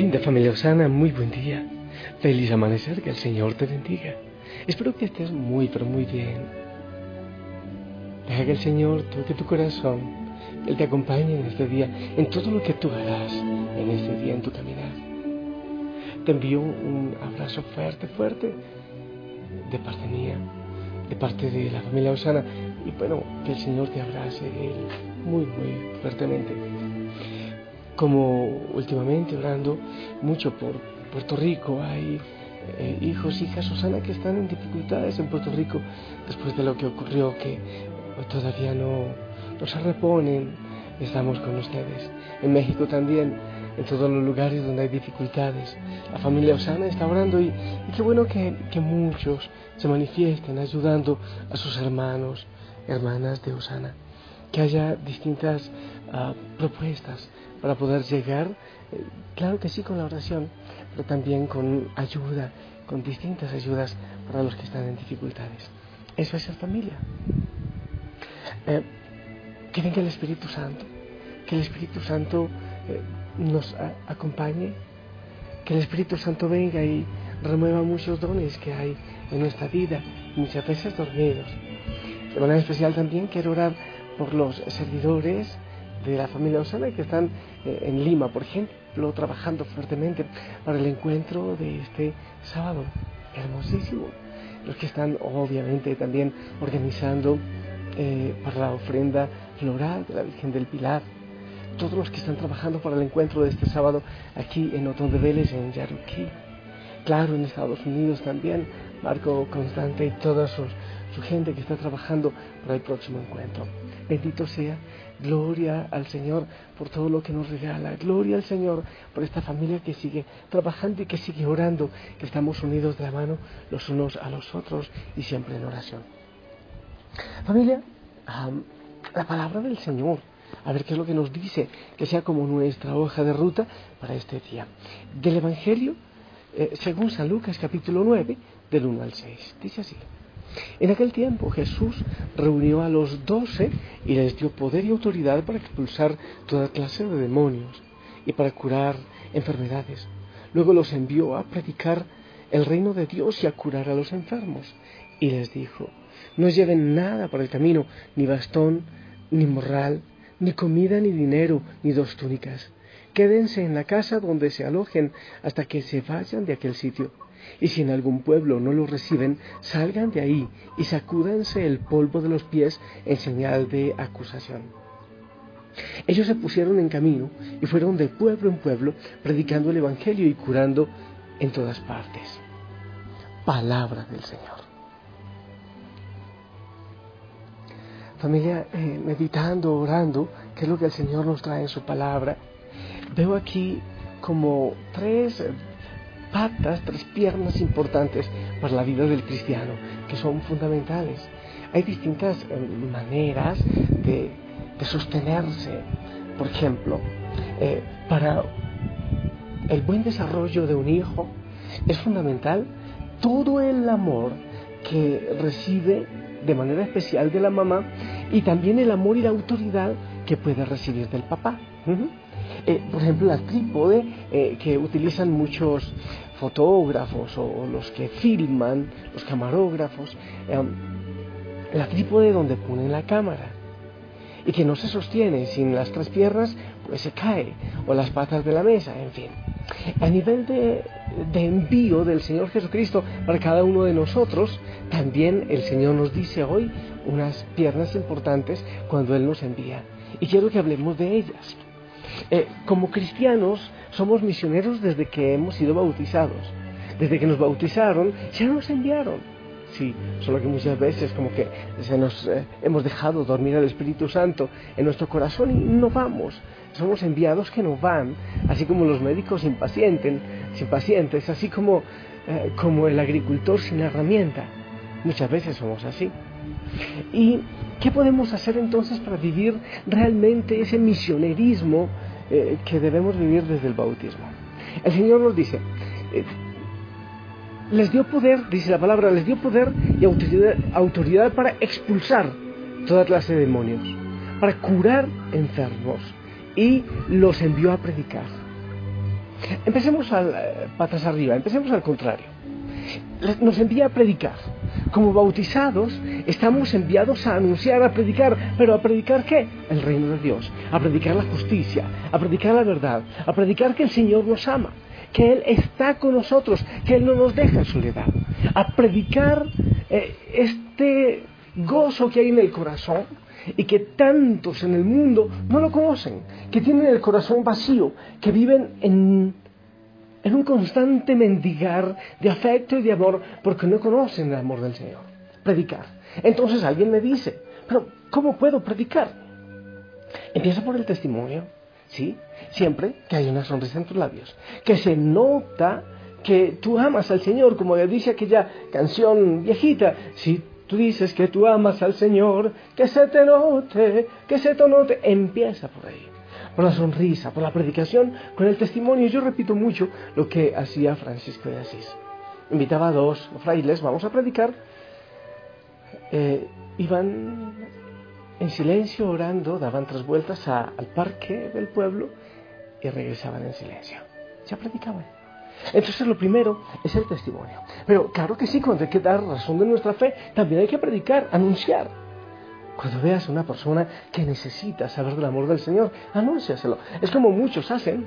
Linda familia Osana, muy buen día. Feliz amanecer, que el Señor te bendiga. Espero que estés muy, pero muy bien. Deja que el Señor toque tu corazón, Él te acompañe en este día, en todo lo que tú harás en este día, en tu caminar. Te envío un abrazo fuerte, fuerte de parte mía, de parte de la familia Osana, y bueno, que el Señor te abrace Él muy, muy fuertemente como últimamente orando mucho por Puerto Rico, hay eh, hijos, hijas, Susana, que están en dificultades en Puerto Rico después de lo que ocurrió, que todavía no, no se reponen, estamos con ustedes. En México también, en todos los lugares donde hay dificultades. La familia Osana está orando y, qué bueno que, que, muchos se manifiesten ayudando a sus hermanos, hermanas de Osana. Que haya distintas propuestas para poder llegar, eh, claro que sí con la oración, pero también con ayuda, con distintas ayudas para los que están en dificultades. Eso es ser familia. Eh, que venga el Espíritu Santo, que el Espíritu Santo eh, nos acompañe, que el Espíritu Santo venga y remueva muchos dones que hay en nuestra vida, muchas veces dormidos. De manera especial también quiero orar por los servidores, de la familia Osana que están eh, en Lima, por ejemplo, trabajando fuertemente para el encuentro de este sábado. Hermosísimo. Los que están obviamente también organizando eh, para la ofrenda floral de la Virgen del Pilar. Todos los que están trabajando para el encuentro de este sábado aquí en Otón de Vélez, en Yaruquí. Claro, en Estados Unidos también, Marco Constante y toda su, su gente que está trabajando para el próximo encuentro. Bendito sea Gloria al Señor por todo lo que nos regala. Gloria al Señor por esta familia que sigue trabajando y que sigue orando, que estamos unidos de la mano los unos a los otros y siempre en oración. Familia, la palabra del Señor. A ver qué es lo que nos dice, que sea como nuestra hoja de ruta para este día. Del Evangelio, eh, según San Lucas capítulo 9, del 1 al 6. Dice así. En aquel tiempo Jesús reunió a los doce y les dio poder y autoridad para expulsar toda clase de demonios y para curar enfermedades. Luego los envió a predicar el reino de Dios y a curar a los enfermos. Y les dijo, no lleven nada para el camino, ni bastón, ni morral, ni comida, ni dinero, ni dos túnicas. Quédense en la casa donde se alojen hasta que se vayan de aquel sitio y si en algún pueblo no lo reciben, salgan de ahí y sacúdanse el polvo de los pies en señal de acusación. Ellos se pusieron en camino y fueron de pueblo en pueblo predicando el Evangelio y curando en todas partes. Palabra del Señor. Familia, eh, meditando, orando, qué es lo que el Señor nos trae en su palabra, veo aquí como tres patas, tres piernas importantes para la vida del cristiano, que son fundamentales. Hay distintas eh, maneras de, sostenerse. Por ejemplo, eh, para el buen desarrollo de un hijo es fundamental todo el amor que recibe de manera especial de la mamá y también el amor y la autoridad que puede recibir del papá. Eh, por ejemplo, la trípode eh, que utilizan muchos fotógrafos o, los que filman, los camarógrafos, em, la trípode donde ponen la cámara y que no se sostiene sin las tres piernas, pues se cae, o las patas de la mesa, en fin. A nivel de, envío del Señor Jesucristo para cada uno de nosotros, también el Señor nos dice hoy unas piernas importantes cuando Él nos envía. Y quiero que hablemos de ellas. Eh, como cristianos somos misioneros desde que hemos sido bautizados. Desde que nos bautizaron, ya nos enviaron. Sí, solo que muchas veces como que se nos eh, hemos dejado dormir al Espíritu Santo en nuestro corazón y no vamos. Somos enviados que no van, así como los médicos impacientes, impacientes así como, eh, como el agricultor sin herramienta. Muchas veces somos así. ¿Y qué podemos hacer entonces para vivir realmente ese misionerismo eh, que debemos vivir desde el bautismo? El Señor nos dice, eh, les dio poder, dice la palabra, les dio poder y autoridad, autoridad para expulsar toda clase de demonios, para curar enfermos y los envió a predicar. Empecemos al, eh, patas arriba, empecemos al contrario. Nos envía a predicar. Como bautizados estamos enviados a anunciar, a predicar, pero a predicar qué? El reino de Dios, a predicar la justicia, a predicar la verdad, a predicar que el Señor nos ama, que Él está con nosotros, que Él no nos deja en soledad, a predicar eh, este gozo que hay en el corazón y que tantos en el mundo no lo conocen, que tienen el corazón vacío, que viven en, en un constante mendigar de afecto y de amor porque no conocen el amor del Señor. Predicar. Entonces alguien me dice, pero ¿cómo puedo predicar? Empieza por el testimonio, ¿sí? Siempre que hay una sonrisa en tus labios, que se nota que tú amas al Señor, como dice aquella canción viejita, si tú dices que tú amas al Señor, que se te note, que se te note, empieza por ahí, por la sonrisa, por la predicación, con el testimonio. Yo repito mucho lo que hacía Francisco de Asís. Invitaba a dos frailes, vamos a predicar, eh, iban en silencio orando, daban tres vueltas al parque del pueblo y regresaban en silencio. Ya predicaban. Entonces lo primero es el testimonio. Pero claro que sí, cuando hay que dar razón de nuestra fe, también hay que predicar, anunciar. Cuando veas a una persona que necesita saber del amor del Señor, anúnciaselo. Es como muchos hacen.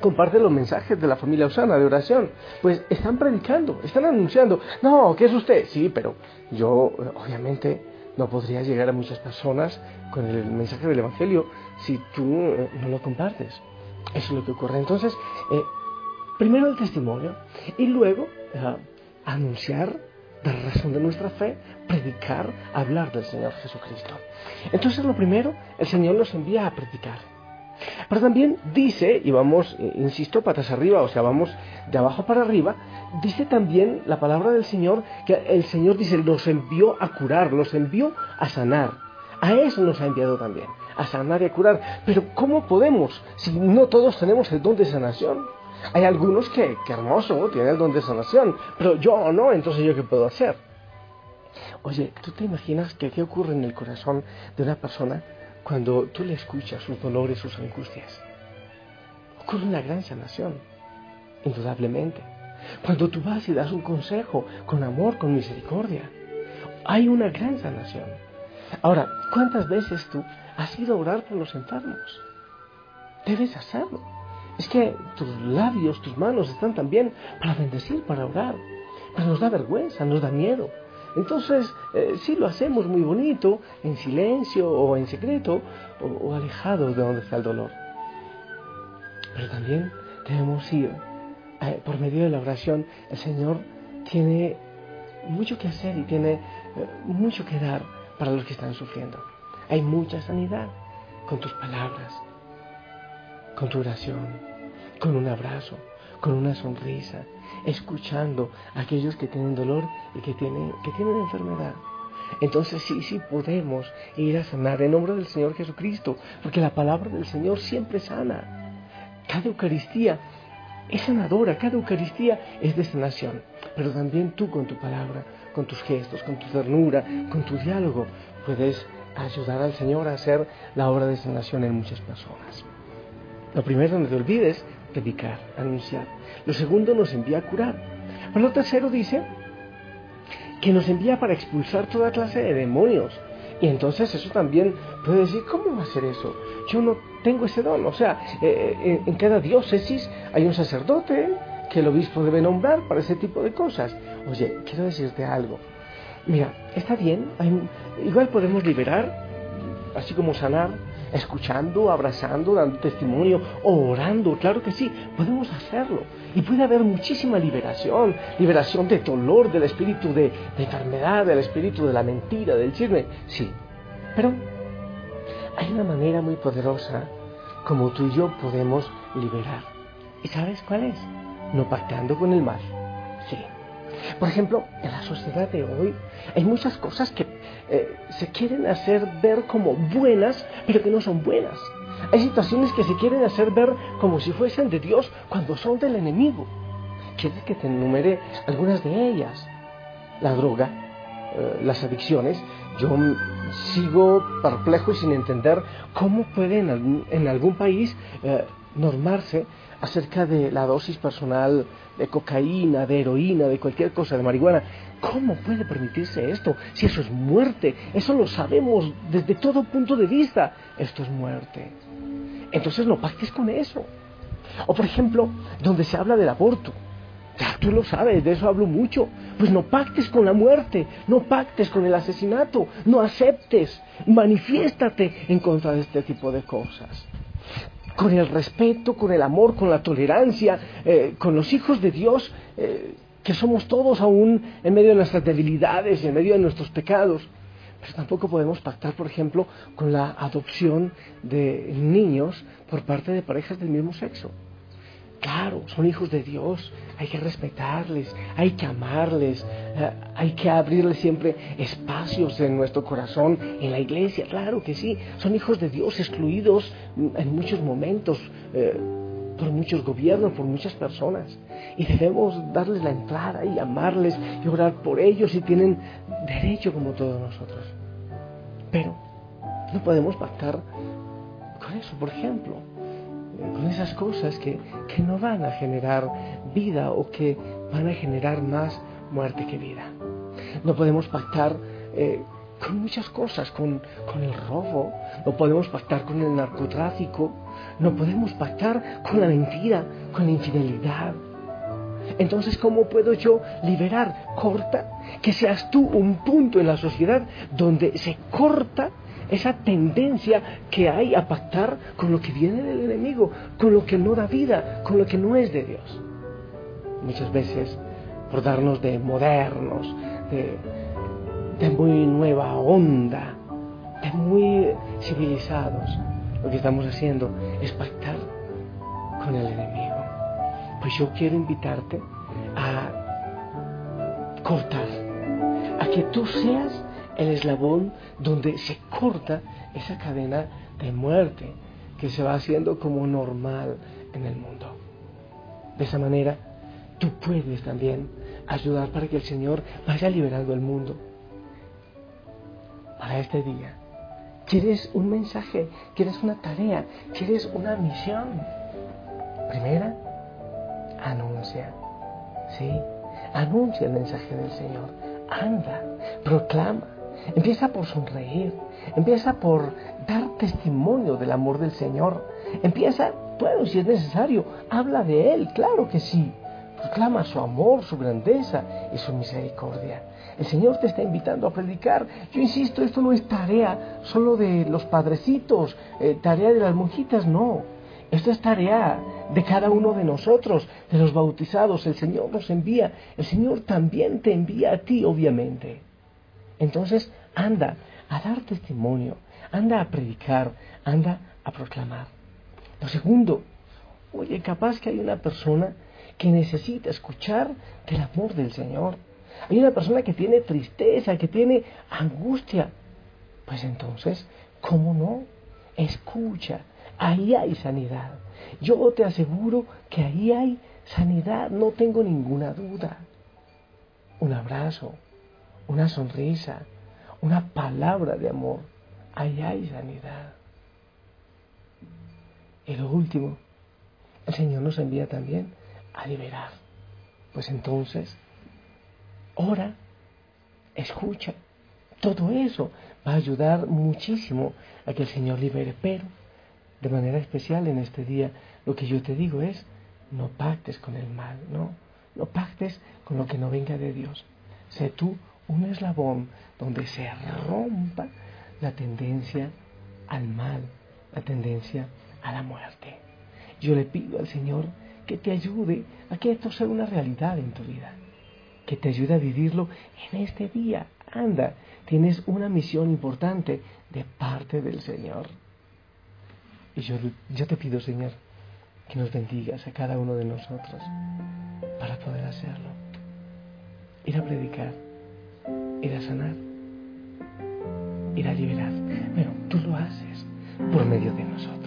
Comparten los mensajes de la familia Osana de oración. Pues están predicando, están anunciando. No, ¿qué es usted? Sí, pero yo obviamente no podría llegar a muchas personas con el mensaje del Evangelio si tú eh, no lo compartes. Eso es lo que ocurre. Entonces, eh, primero el testimonio y luego uh, anunciar, dar razón de nuestra fe, predicar, hablar del Señor Jesucristo. Entonces lo primero, el Señor nos envía a predicar. Pero también dice, y vamos, eh, insisto, patas arriba, o sea, vamos de abajo para arriba, dice también la palabra del Señor que el Señor dice, los envió a curar, los envió a sanar. A eso nos ha enviado también, a sanar y a curar. Pero ¿cómo podemos si no todos tenemos el don de sanación? Hay algunos que, qué hermoso, tienen el don de sanación, pero yo no, entonces yo qué puedo hacer. Oye, ¿tú te imaginas que qué ocurre en el corazón de una persona cuando tú le escuchas sus dolores, sus angustias? Ocurre una gran sanación, indudablemente. Cuando tú vas y das un consejo con amor, con misericordia, hay una gran sanación. Ahora, ¿cuántas veces tú has ido a orar por los enfermos? Debes hacerlo. Es que tus labios, tus manos están también para bendecir, para orar. Pero nos da vergüenza, nos da miedo. Entonces, eh, sí lo hacemos muy bonito, en silencio o en secreto, o, alejados de donde está el dolor. Pero también debemos ir eh, por medio de la oración. El Señor tiene mucho que hacer y tiene eh, mucho que dar para los que están sufriendo. Hay mucha sanidad con tus palabras, con tu oración, con un abrazo, con una sonrisa, escuchando a aquellos que tienen dolor y que tienen, que tienen enfermedad. Entonces sí, sí podemos ir a sanar en nombre del Señor Jesucristo, porque la palabra del Señor siempre sana. Cada Eucaristía es sanadora, cada Eucaristía es de sanación, pero también tú con tu palabra, con tus gestos, con tu ternura, con tu diálogo, puedes ayudar al Señor a hacer la obra de sanación en muchas personas. Lo primero, no te olvides, predicar, anunciar. Lo segundo, nos envía a curar. Pero lo tercero dice que nos envía para expulsar toda clase de demonios. Y entonces eso también puede decir, ¿cómo va a ser eso? Yo no tengo ese don. O sea, eh, eh, en cada diócesis hay un sacerdote que el obispo debe nombrar para ese tipo de cosas. Oye, quiero decirte algo. Mira, está bien, igual podemos liberar, así como sanar, escuchando, abrazando, dando testimonio, orando, claro que sí, podemos hacerlo. Y puede haber muchísima liberación, liberación de dolor, del espíritu de, enfermedad, del espíritu de la mentira, del chisme, sí. Pero hay una manera muy poderosa como tú y yo podemos liberar. ¿Y sabes cuál es? No pactando con el mal. Sí. Por ejemplo, en la sociedad de hoy hay muchas cosas que eh, se quieren hacer ver como buenas, pero que no son buenas. Hay situaciones que se quieren hacer ver como si fuesen de Dios cuando son del enemigo. ¿Quieres que te enumere algunas de ellas? La droga, eh, las adicciones. Yo sigo perplejo y sin entender cómo puede en algún, país eh, normarse acerca de la dosis personal de cocaína, de heroína, de cualquier cosa, de marihuana. ¿Cómo puede permitirse esto? Si eso es muerte, eso lo sabemos desde todo punto de vista. Esto es muerte. Entonces no pactes con eso. O por ejemplo, donde se habla del aborto. Ya tú lo sabes, de eso hablo mucho. Pues no pactes con la muerte, no pactes con el asesinato, no aceptes, manifiéstate en contra de este tipo de cosas. Con el respeto, con el amor, con la tolerancia, eh, con los hijos de Dios, eh, que somos todos aún en medio de nuestras debilidades, en medio de nuestros pecados. Pero tampoco podemos pactar, por ejemplo, con la adopción de niños por parte de parejas del mismo sexo. Claro, son hijos de Dios, hay que respetarles, hay que amarles, eh, hay que abrirles siempre espacios en nuestro corazón, en la iglesia, claro que sí, son hijos de Dios, excluidos en muchos momentos eh, por muchos gobiernos, por muchas personas, y debemos darles la entrada y amarles y orar por ellos y tienen derecho como todos nosotros. Pero no podemos pactar con eso, por ejemplo con esas cosas que, no van a generar vida o que van a generar más muerte que vida. No podemos pactar eh, con muchas cosas, con, con, el robo, no podemos pactar con el narcotráfico, no podemos pactar con la mentira, con la infidelidad. Entonces, ¿cómo puedo yo liberar? Corta, que seas tú un punto en la sociedad donde se corta esa tendencia que hay a pactar con lo que viene del enemigo, con lo que no da vida, con lo que no es de Dios. Muchas veces, por darnos de modernos, de, muy nueva onda, de muy civilizados, lo que estamos haciendo es pactar con el enemigo. Pues yo quiero invitarte a cortar, a que tú seas el eslabón donde se corta esa cadena de muerte que se va haciendo como normal en el mundo. De esa manera, tú puedes también ayudar para que el Señor vaya liberando el mundo. Para este día, ¿quieres un mensaje? ¿Quieres una tarea? ¿Quieres una misión? Primera, anuncia. ¿Sí? Anuncia el mensaje del Señor. Anda, proclama Empieza por sonreír, empieza por dar testimonio del amor del Señor. Empieza, bueno, si es necesario, habla de Él, claro que sí. Proclama su amor, su grandeza y su misericordia. El Señor te está invitando a predicar. Yo insisto, esto no es tarea solo de los padrecitos, eh, tarea de las monjitas, no. Esto es tarea de cada uno de nosotros, de los bautizados. El Señor nos envía. El Señor también te envía a ti, obviamente. Entonces, anda a dar testimonio, anda a predicar, anda a proclamar. Lo segundo, oye, capaz que hay una persona que necesita escuchar del amor del Señor. Hay una persona que tiene tristeza, que tiene angustia. Pues entonces, ¿cómo no? Escucha, ahí hay sanidad. Yo te aseguro que ahí hay sanidad, no tengo ninguna duda. Un abrazo, una sonrisa, una palabra de amor, ahí hay sanidad. Y lo último, el Señor nos envía también a liberar. Pues entonces, ora, escucha. Todo eso va a ayudar muchísimo a que el Señor libere. Pero, de manera especial en este día, lo que yo te digo es, no pactes con el mal, ¿no? No pactes con lo que no venga de Dios. Sé tú un eslabón donde se rompa la tendencia al mal, la tendencia a la muerte. Yo le pido al Señor que te ayude a que esto sea una realidad en tu vida, que te ayude a vivirlo en este día. Anda, tienes una misión importante de parte del Señor. Y yo, yo te pido, Señor, que nos bendigas a cada uno de nosotros para poder hacerlo. Ir a predicar ir a sanar, ir a liberar. Pero tú lo haces por medio de nosotros.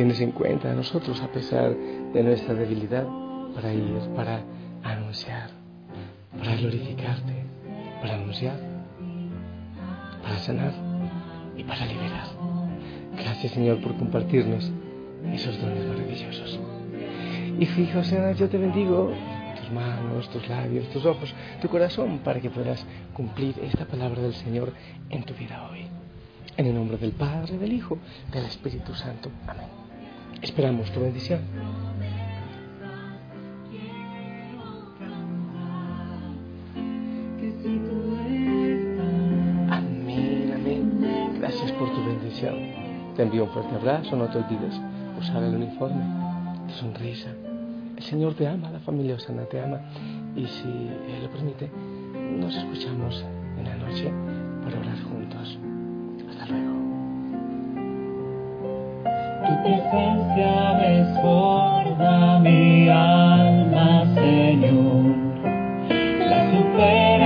Tienes en cuenta a nosotros a pesar de nuestra debilidad para ir, para anunciar, para glorificarte, para anunciar, para sanar y para liberar. Gracias Señor por compartirnos esos dones maravillosos. Y Señor, yo te bendigo tus manos, tus labios, tus ojos, tu corazón, para que puedas cumplir esta palabra del Señor en tu vida hoy. En el nombre del Padre, del Hijo, del Espíritu Santo. Amén. Esperamos tu bendición. Amén, amén. Gracias por tu bendición. Te envío un fuerte abrazo. No te olvides usar el uniforme, tu sonrisa. El Señor te ama, la familia Osana te ama. Y si Él lo permite, nos escuchamos en la noche para orar juntos. Presencia desborda mi alma, Señor. La superas